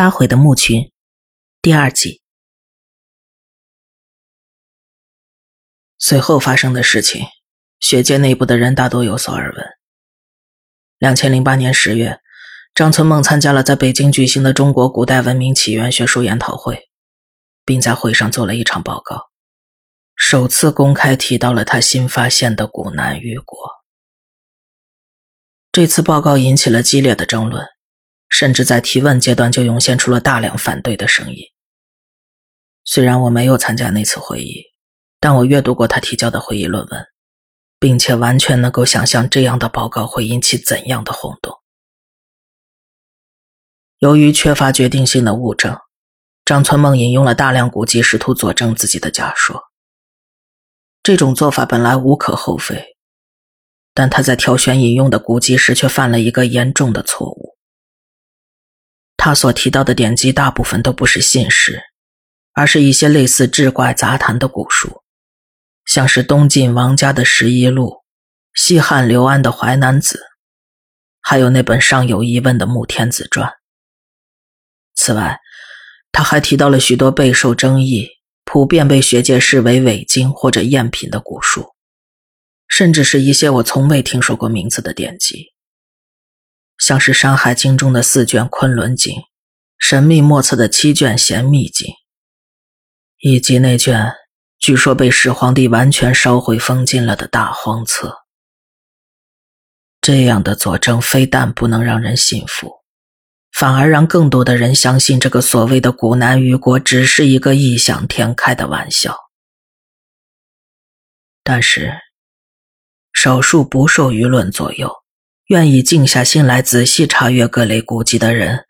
八回的墓群，第二集。随后发生的事情，学界内部的人大多有所耳闻。两千零八年十月，张存梦参加了在北京举行的中国古代文明起源学术研讨会，并在会上做了一场报告，首次公开提到了他新发现的古南玉国。这次报告引起了激烈的争论。甚至在提问阶段就涌现出了大量反对的声音。虽然我没有参加那次会议，但我阅读过他提交的会议论文，并且完全能够想象这样的报告会引起怎样的轰动。由于缺乏决定性的物证，张存梦引用了大量古籍，试图佐证自己的假说。这种做法本来无可厚非，但他在挑选引用的古籍时却犯了一个严重的错误。他所提到的典籍大部分都不是信史，而是一些类似志怪杂谈的古书，像是东晋王家的《十一录》，西汉刘安的《淮南子》，还有那本尚有疑问的《穆天子传》。此外，他还提到了许多备受争议、普遍被学界视为伪经或者赝品的古书，甚至是一些我从未听说过名字的典籍。像是《山海经》中的四卷《昆仑经》，神秘莫测的七卷《玄秘经》，以及那卷据说被始皇帝完全烧毁封禁了的大荒册。这样的佐证非但不能让人信服，反而让更多的人相信这个所谓的古南虞国只是一个异想天开的玩笑。但是，少数不受舆论左右。愿意静下心来仔细查阅各类古籍的人，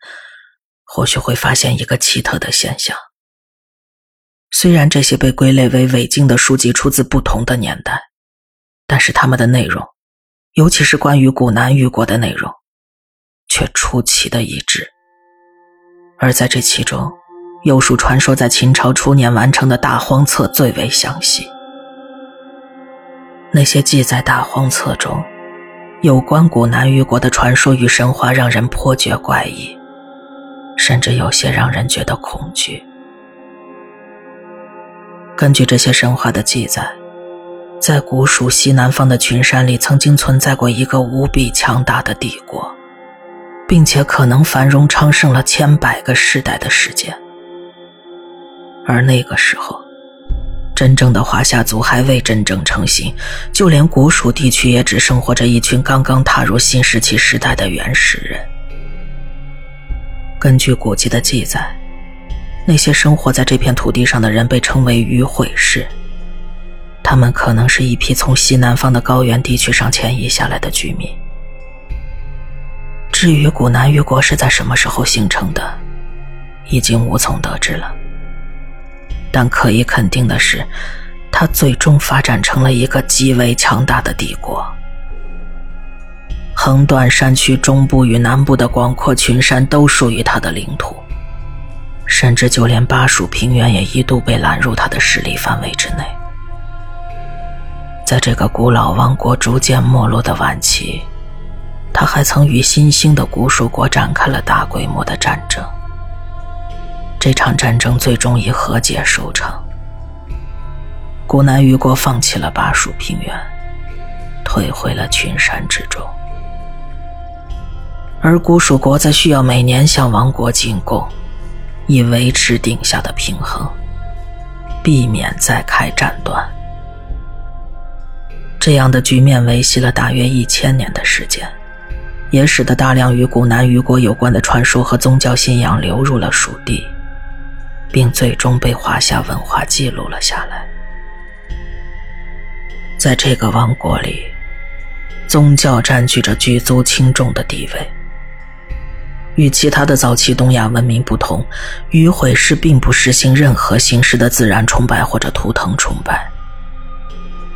或许会发现一个奇特的现象：虽然这些被归类为伪经的书籍出自不同的年代，但是他们的内容，尤其是关于古南玉国的内容，却出奇的一致。而在这其中，又属传说在秦朝初年完成的大荒册最为详细。那些记载大荒册中。有关古南虞国的传说与神话让人颇觉怪异，甚至有些让人觉得恐惧。根据这些神话的记载，在古蜀西南方的群山里，曾经存在过一个无比强大的帝国，并且可能繁荣昌盛了千百个世代的时间。而那个时候，真正的华夏族还未真正成型，就连古蜀地区也只生活着一群刚刚踏入新石器时代的原始人。根据古籍的记载，那些生活在这片土地上的人被称为虞悔氏，他们可能是一批从西南方的高原地区上迁移下来的居民。至于古南虞国是在什么时候形成的，已经无从得知了。但可以肯定的是，它最终发展成了一个极为强大的帝国。横断山区中部与南部的广阔群山都属于它的领土，甚至就连巴蜀平原也一度被揽入它的势力范围之内。在这个古老王国逐渐没落的晚期，他还曾与新兴的古蜀国展开了大规模的战争。这场战争最终以和解收场。古南虞国放弃了巴蜀平原，退回了群山之中，而古蜀国则需要每年向王国进贡，以维持定下的平衡，避免再开战端。这样的局面维系了大约一千年的时间，也使得大量与古南虞国有关的传说和宗教信仰流入了蜀地。并最终被华夏文化记录了下来。在这个王国里，宗教占据着举足轻重的地位。与其他的早期东亚文明不同，迂回氏并不实行任何形式的自然崇拜或者图腾崇拜。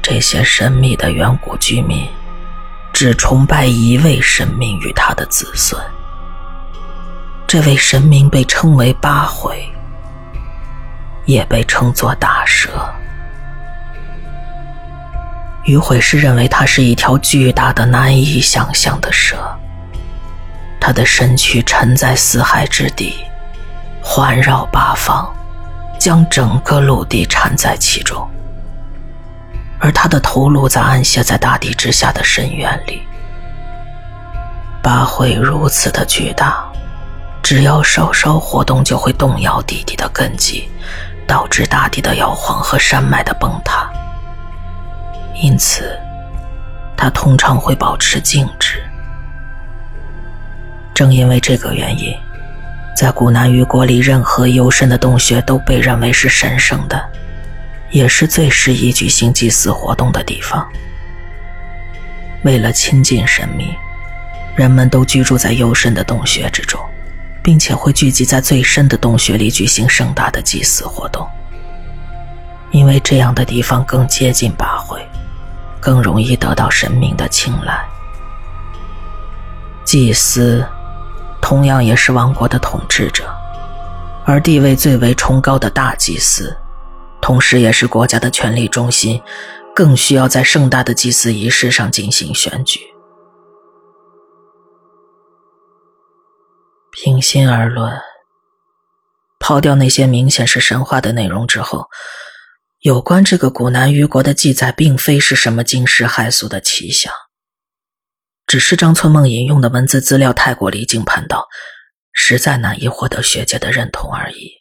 这些神秘的远古居民只崇拜一位神明与他的子孙。这位神明被称为八回。也被称作大蛇。于会师认为它是一条巨大的、难以想象的蛇，它的身躯沉在四海之底，环绕八方，将整个陆地缠在其中。而它的头颅则安歇在大地之下的深渊里。八会如此的巨大，只要稍稍活动，就会动摇地底的根基，导致大地的摇晃和山脉的崩塌。因此，它通常会保持静止。正因为这个原因，在古南于国里，任何幽深的洞穴都被认为是神圣的。也是最适宜举行祭祀活动的地方。为了亲近神明，人们都居住在幽深的洞穴之中，并且会聚集在最深的洞穴里举行盛大的祭祀活动。因为这样的地方更接近八会，更容易得到神明的青睐。祭司同样也是王国的统治者，而地位最为崇高的大祭司。同时，也是国家的权力中心，更需要在盛大的祭祀仪式上进行选举。平心而论，抛掉那些明显是神话的内容之后，有关这个古南虞国的记载，并非是什么惊世骇俗的奇想，只是张村梦引用的文字资料太过离经叛道，实在难以获得学界的认同而已。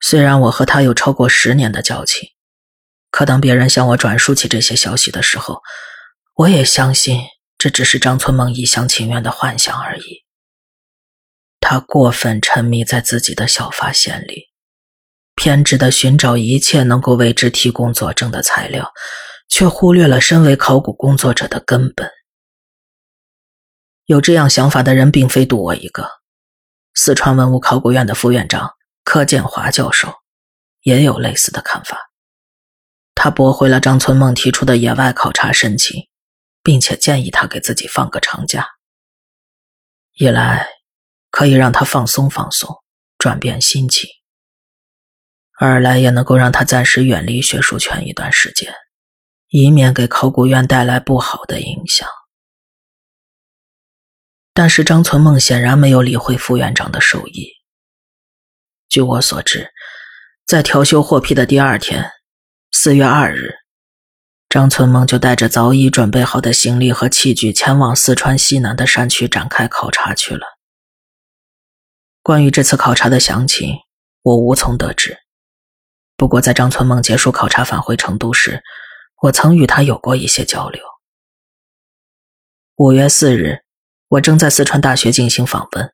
虽然我和他有超过十年的交情，可当别人向我转述起这些消息的时候，我也相信这只是张村梦一厢情愿的幻想而已。他过分沉迷在自己的小发现里，偏执的寻找一切能够为之提供佐证的材料，却忽略了身为考古工作者的根本。有这样想法的人并非独我一个，四川文物考古院的副院长。柯建华教授也有类似的看法，他驳回了张春梦提出的野外考察申请，并且建议他给自己放个长假，一来可以让他放松放松，转变心情；二来也能够让他暂时远离学术圈一段时间，以免给考古院带来不好的影响。但是张存梦显然没有理会副院长的授意。据我所知，在调休获批的第二天，四月二日，张存梦就带着早已准备好的行李和器具前往四川西南的山区展开考察去了。关于这次考察的详情，我无从得知。不过，在张存梦结束考察返回成都时，我曾与他有过一些交流。五月四日，我正在四川大学进行访问，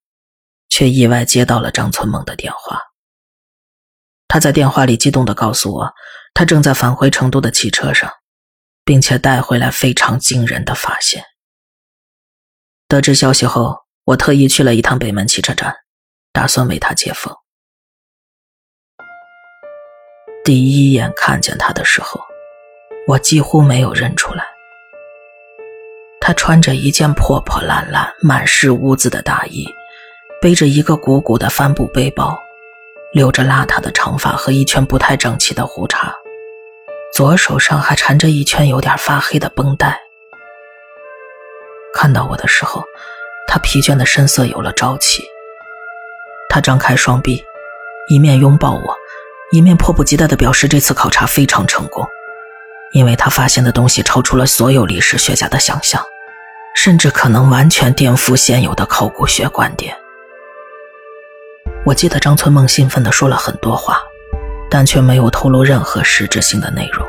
却意外接到了张存梦的电话。他在电话里激动地告诉我，他正在返回成都的汽车上，并且带回来非常惊人的发现。得知消息后，我特意去了一趟北门汽车站，打算为他接风。第一眼看见他的时候，我几乎没有认出来。他穿着一件破破烂烂、满是污渍的大衣，背着一个鼓鼓的帆布背包。留着邋遢的长发和一圈不太整齐的胡茬，左手上还缠着一圈有点发黑的绷带。看到我的时候，他疲倦的身色有了朝气。他张开双臂，一面拥抱我，一面迫不及待地表示这次考察非常成功，因为他发现的东西超出了所有历史学家的想象，甚至可能完全颠覆现有的考古学观点。我记得张存梦兴奋地说了很多话，但却没有透露任何实质性的内容。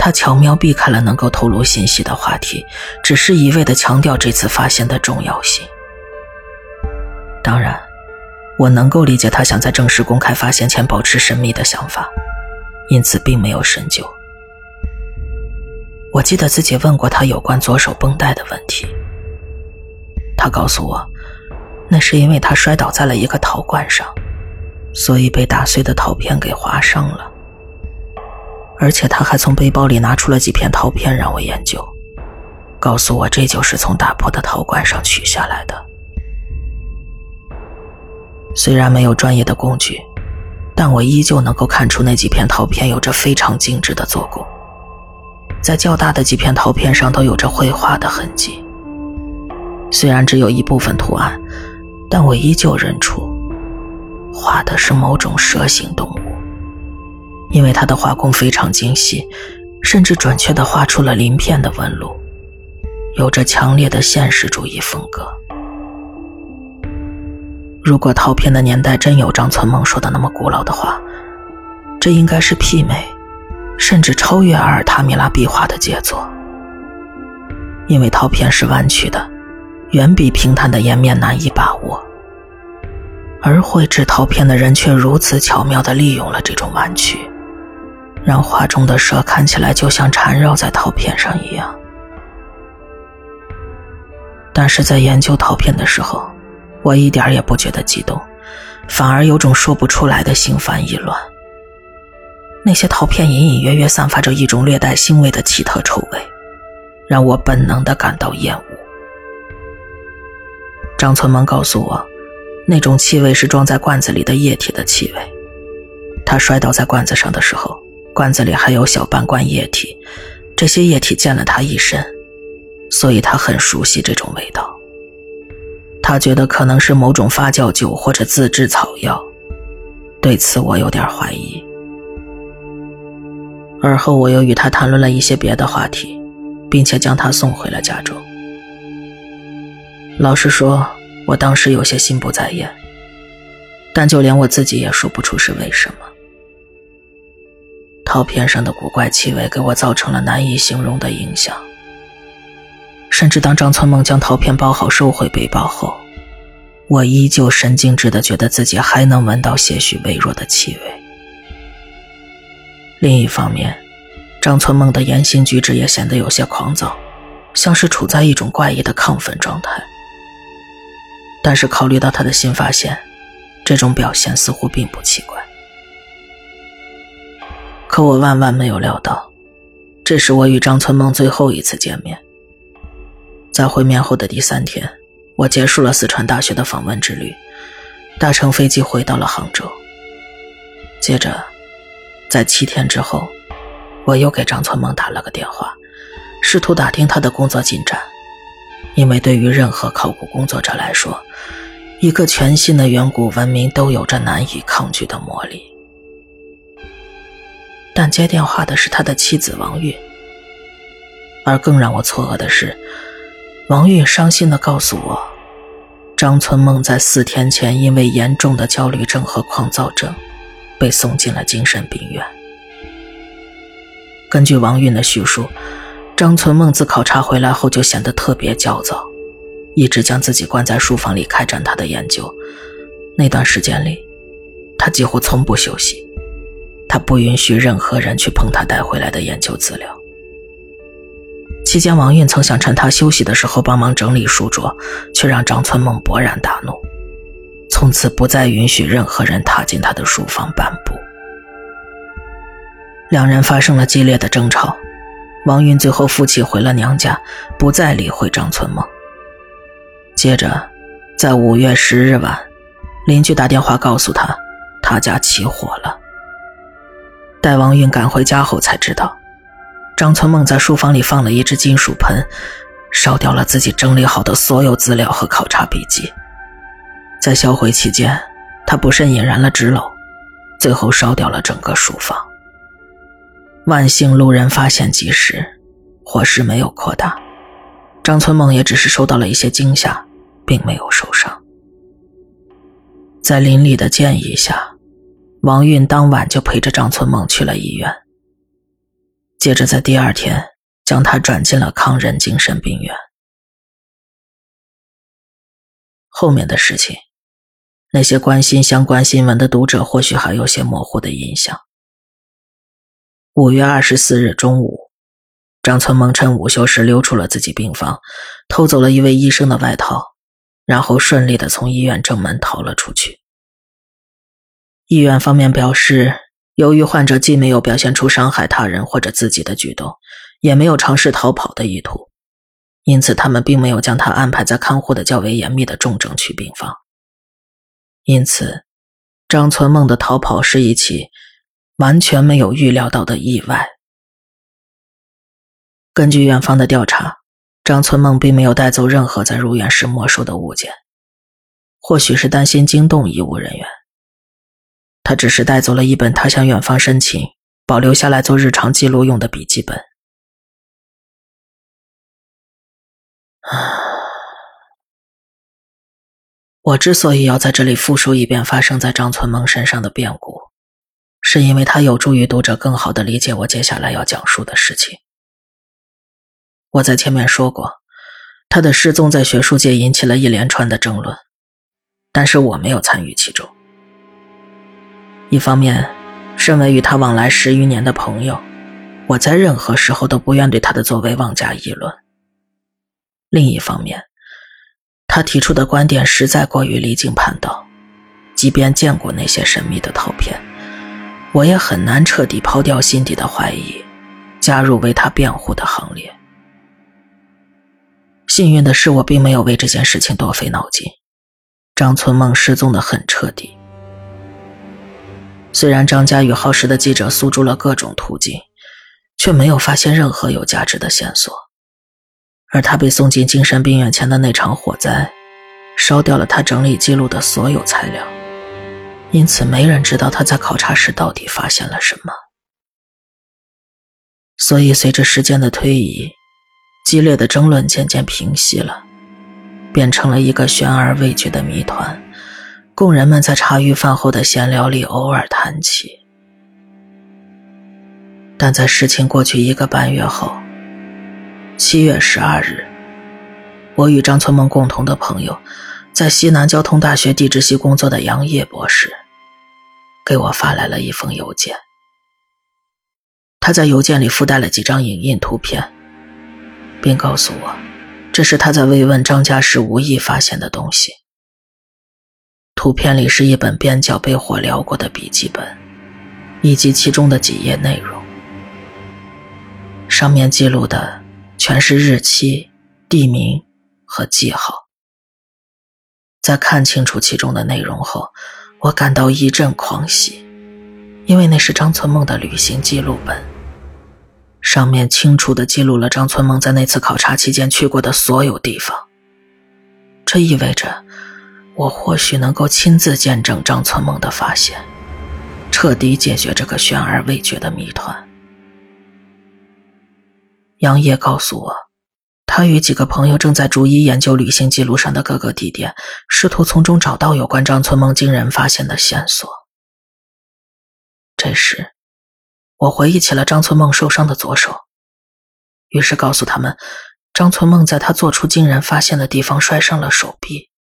他巧妙避开了能够透露信息的话题，只是一味地强调这次发现的重要性。当然，我能够理解他想在正式公开发现前保持神秘的想法，因此并没有深究。我记得自己问过他有关左手绷带的问题，他告诉我。那是因为他摔倒在了一个陶罐上，所以被打碎的陶片给划伤了。而且他还从背包里拿出了几片陶片让我研究，告诉我这就是从打破的陶罐上取下来的。虽然没有专业的工具，但我依旧能够看出那几片陶片有着非常精致的做工，在较大的几片陶片上都有着绘画的痕迹。虽然只有一部分图案。但我依旧认出画的是某种蛇形动物，因为它的画工非常精细，甚至准确地画出了鳞片的纹路，有着强烈的现实主义风格。如果陶片的年代真有张存梦说的那么古老的话，这应该是媲美，甚至超越阿尔塔米拉壁画的杰作，因为陶片是弯曲的，远比平坦的颜面难以把握。而绘制陶片的人却如此巧妙地利用了这种弯曲，让画中的蛇看起来就像缠绕在陶片上一样。但是在研究陶片的时候，我一点也不觉得激动，反而有种说不出来的心烦意乱。那些陶片隐隐约约散发着一种略带腥味的奇特臭味，让我本能地感到厌恶。张存萌告诉我。那种气味是装在罐子里的液体的气味。他摔倒在罐子上的时候，罐子里还有小半罐液体，这些液体溅了他一身，所以他很熟悉这种味道。他觉得可能是某种发酵酒或者自制草药，对此我有点怀疑。而后我又与他谈论了一些别的话题，并且将他送回了家中。老实说。我当时有些心不在焉，但就连我自己也说不出是为什么。陶片上的古怪气味给我造成了难以形容的影响，甚至当张存梦将陶片包好收回背包后，我依旧神经质的觉得自己还能闻到些许微弱的气味。另一方面，张存梦的言行举止也显得有些狂躁，像是处在一种怪异的亢奋状态。但是考虑到他的新发现，这种表现似乎并不奇怪。可我万万没有料到，这是我与张存梦最后一次见面。在会面后的第三天，我结束了四川大学的访问之旅，搭乘飞机回到了杭州。接着，在七天之后，我又给张存梦打了个电话，试图打听他的工作进展。因为对于任何考古工作者来说，一个全新的远古文明都有着难以抗拒的魔力。但接电话的是他的妻子王运，而更让我错愕的是，王运伤心地告诉我，张存梦在四天前因为严重的焦虑症和狂躁症，被送进了精神病院。根据王运的叙述。张存梦自考察回来后就显得特别焦躁，一直将自己关在书房里开展他的研究。那段时间里，他几乎从不休息。他不允许任何人去碰他带回来的研究资料。期间，王运曾想趁他休息的时候帮忙整理书桌，却让张存梦勃然大怒，从此不再允许任何人踏进他的书房半步。两人发生了激烈的争吵。王云最后负气回了娘家，不再理会张存梦。接着，在五月十日晚，邻居打电话告诉他，他家起火了。待王云赶回家后，才知道，张存梦在书房里放了一只金属盆，烧掉了自己整理好的所有资料和考察笔记。在销毁期间，他不慎引燃了纸篓，最后烧掉了整个书房。万幸路人发现及时，火势没有扩大，张存梦也只是受到了一些惊吓，并没有受伤。在邻里的建议下，王运当晚就陪着张存梦去了医院，接着在第二天将他转进了康仁精神病院。后面的事情，那些关心相关新闻的读者或许还有些模糊的印象。五月二十四日中午，张存萌趁午休时溜出了自己病房，偷走了一位医生的外套，然后顺利的从医院正门逃了出去。医院方面表示，由于患者既没有表现出伤害他人或者自己的举动，也没有尝试逃跑的意图，因此他们并没有将他安排在看护的较为严密的重症区病房。因此，张存梦的逃跑是一起。完全没有预料到的意外。根据院方的调查，张存梦并没有带走任何在入院时没收的物件，或许是担心惊动医务人员，他只是带走了一本他向远方申请保留下来做日常记录用的笔记本。啊 我之所以要在这里复述一遍发生在张存梦身上的变故，是因为它有助于读者更好的理解我接下来要讲述的事情。我在前面说过，他的失踪在学术界引起了一连串的争论，但是我没有参与其中。一方面，身为与他往来十余年的朋友，我在任何时候都不愿对他的作为妄加议论；另一方面，他提出的观点实在过于离经叛道，即便见过那些神秘的图片，我也很难彻底抛掉心底的怀疑，加入为他辩护的行列。幸运的是，我并没有为这件事情多费脑筋。张存梦失踪的很彻底。虽然张家与耗时的记者诉诸了各种途径，却没有发现任何有价值的线索。而他被送进精神病院前的那场火灾，烧掉了他整理记录的所有材料，因此没人知道他在考察时到底发现了什么。所以，随着时间的推移，激烈的争论渐渐平息了，变成了一个悬而未决的谜团。供人们在茶余饭后的闲聊里偶尔谈起，但在事情过去一个半月后，七月十二日，我与张存梦共同的朋友，在西南交通大学地质系工作的杨烨博士，给我发来了一封邮件。他在邮件里附带了几张影印图片，并告诉我，这是他在慰问张家时无意发现的东西。图片里是一本边角被火燎过的笔记本，以及其中的几页内容。上面记录的全是日期、地名和记号。在看清楚其中的内容后，我感到一阵狂喜，因为那是张存梦的旅行记录本，上面清楚地记录了张存梦在那次考察期间去过的所有地方。这意味着。我或许能够亲自见证张存梦的发现，彻底解决这个悬而未决的谜团。杨烨告诉我，他与几个朋友正在逐一研究旅行记录上的各个地点，试图从中找到有关张存梦惊人发现的线索。这时，我回忆起了张存梦受伤的左手，于是告诉他们，张存梦在他做出惊人发现的地方摔伤了手臂。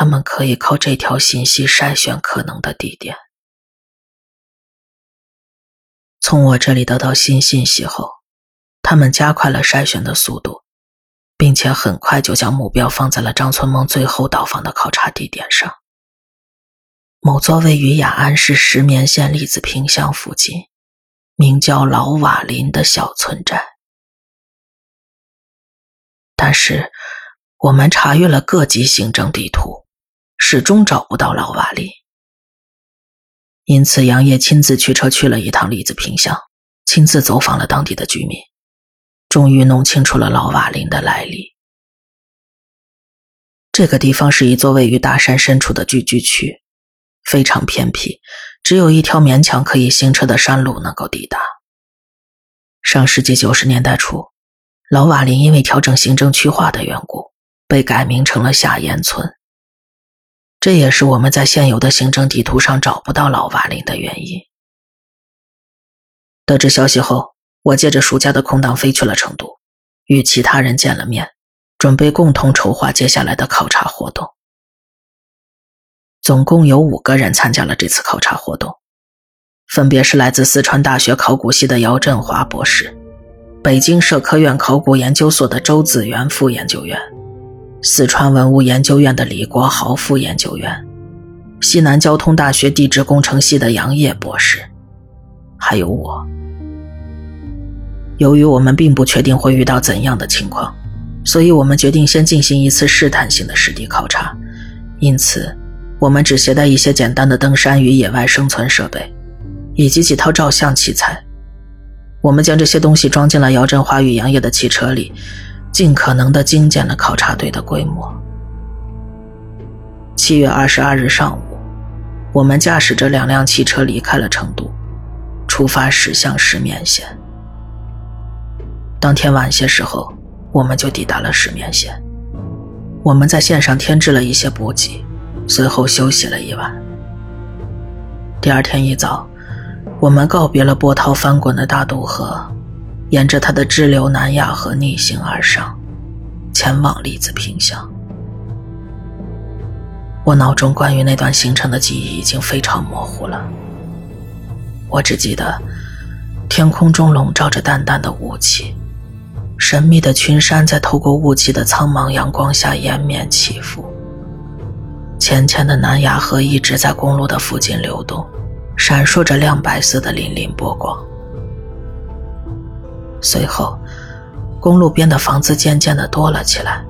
他们可以靠这条信息筛选可能的地点。从我这里得到新信息后，他们加快了筛选的速度，并且很快就将目标放在了张存梦最后到访的考察地点上——某座位于雅安市石棉县栗子坪乡附近，名叫老瓦林的小村寨。但是，我们查阅了各级行政地图。始终找不到老瓦林，因此杨烨亲自驱车去了一趟栗子坪乡，亲自走访了当地的居民，终于弄清楚了老瓦林的来历。这个地方是一座位于大山深处的聚居区，非常偏僻，只有一条勉强可以行车的山路能够抵达。上世纪九十年代初，老瓦林因为调整行政区划的缘故，被改名成了夏岩村。这也是我们在现有的行政地图上找不到老瓦林的原因。得知消息后，我借着暑假的空档飞去了成都，与其他人见了面，准备共同筹划接下来的考察活动。总共有五个人参加了这次考察活动，分别是来自四川大学考古系的姚振华博士，北京社科院考古研究所的周子元副研究员。四川文物研究院的李国豪副研究员，西南交通大学地质工程系的杨烨博士，还有我。由于我们并不确定会遇到怎样的情况，所以我们决定先进行一次试探性的实地考察。因此，我们只携带一些简单的登山与野外生存设备，以及几套照相器材。我们将这些东西装进了姚振华与杨烨的汽车里。尽可能的精简了考察队的规模。七月二十二日上午，我们驾驶着两辆汽车离开了成都，出发驶向石棉县。当天晚些时候，我们就抵达了石棉县。我们在线上添置了一些补给，随后休息了一晚。第二天一早，我们告别了波涛翻滚的大渡河，沿着它的支流南亚河逆行而上，前往栗子坪乡。我脑中关于那段行程的记忆已经非常模糊了。我只记得，天空中笼罩着淡淡的雾气，神秘的群山在透过雾气的苍茫阳光下延绵起伏。浅浅的南亚河一直在公路的附近流动，闪烁着亮白色的粼粼波光。随后，公路边的房子渐渐的多了起来。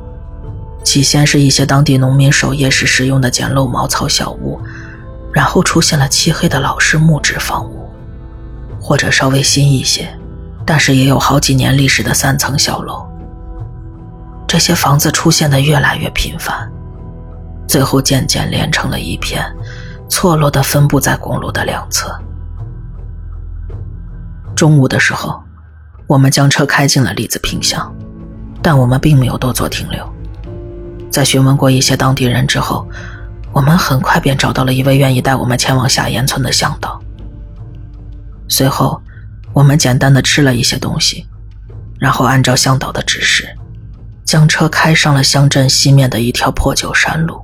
起先是一些当地农民守夜时使用的简陋茅草小屋，然后出现了漆黑的老式木质房屋，或者稍微新一些，但是也有好几年历史的三层小楼。这些房子出现的越来越频繁，最后渐渐连成了一片，错落的分布在公路的两侧。中午的时候，我们将车开进了栗子坪乡，但我们并没有多做停留。在询问过一些当地人之后，我们很快便找到了一位愿意带我们前往下岩村的向导。随后，我们简单的吃了一些东西，然后按照向导的指示，将车开上了乡镇西面的一条破旧山路，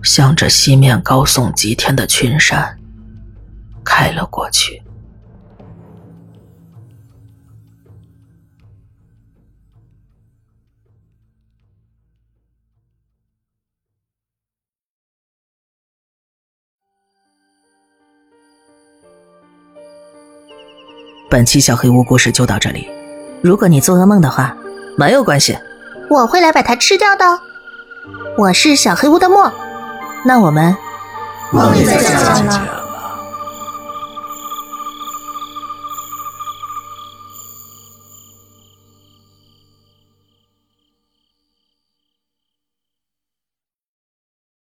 向着西面高耸极天的群山开了过去。本期小黑屋故事就到这里。如果你做噩梦的话，没有关系，我会来把它吃掉的。我是小黑屋的墨，那我们梦里再见了。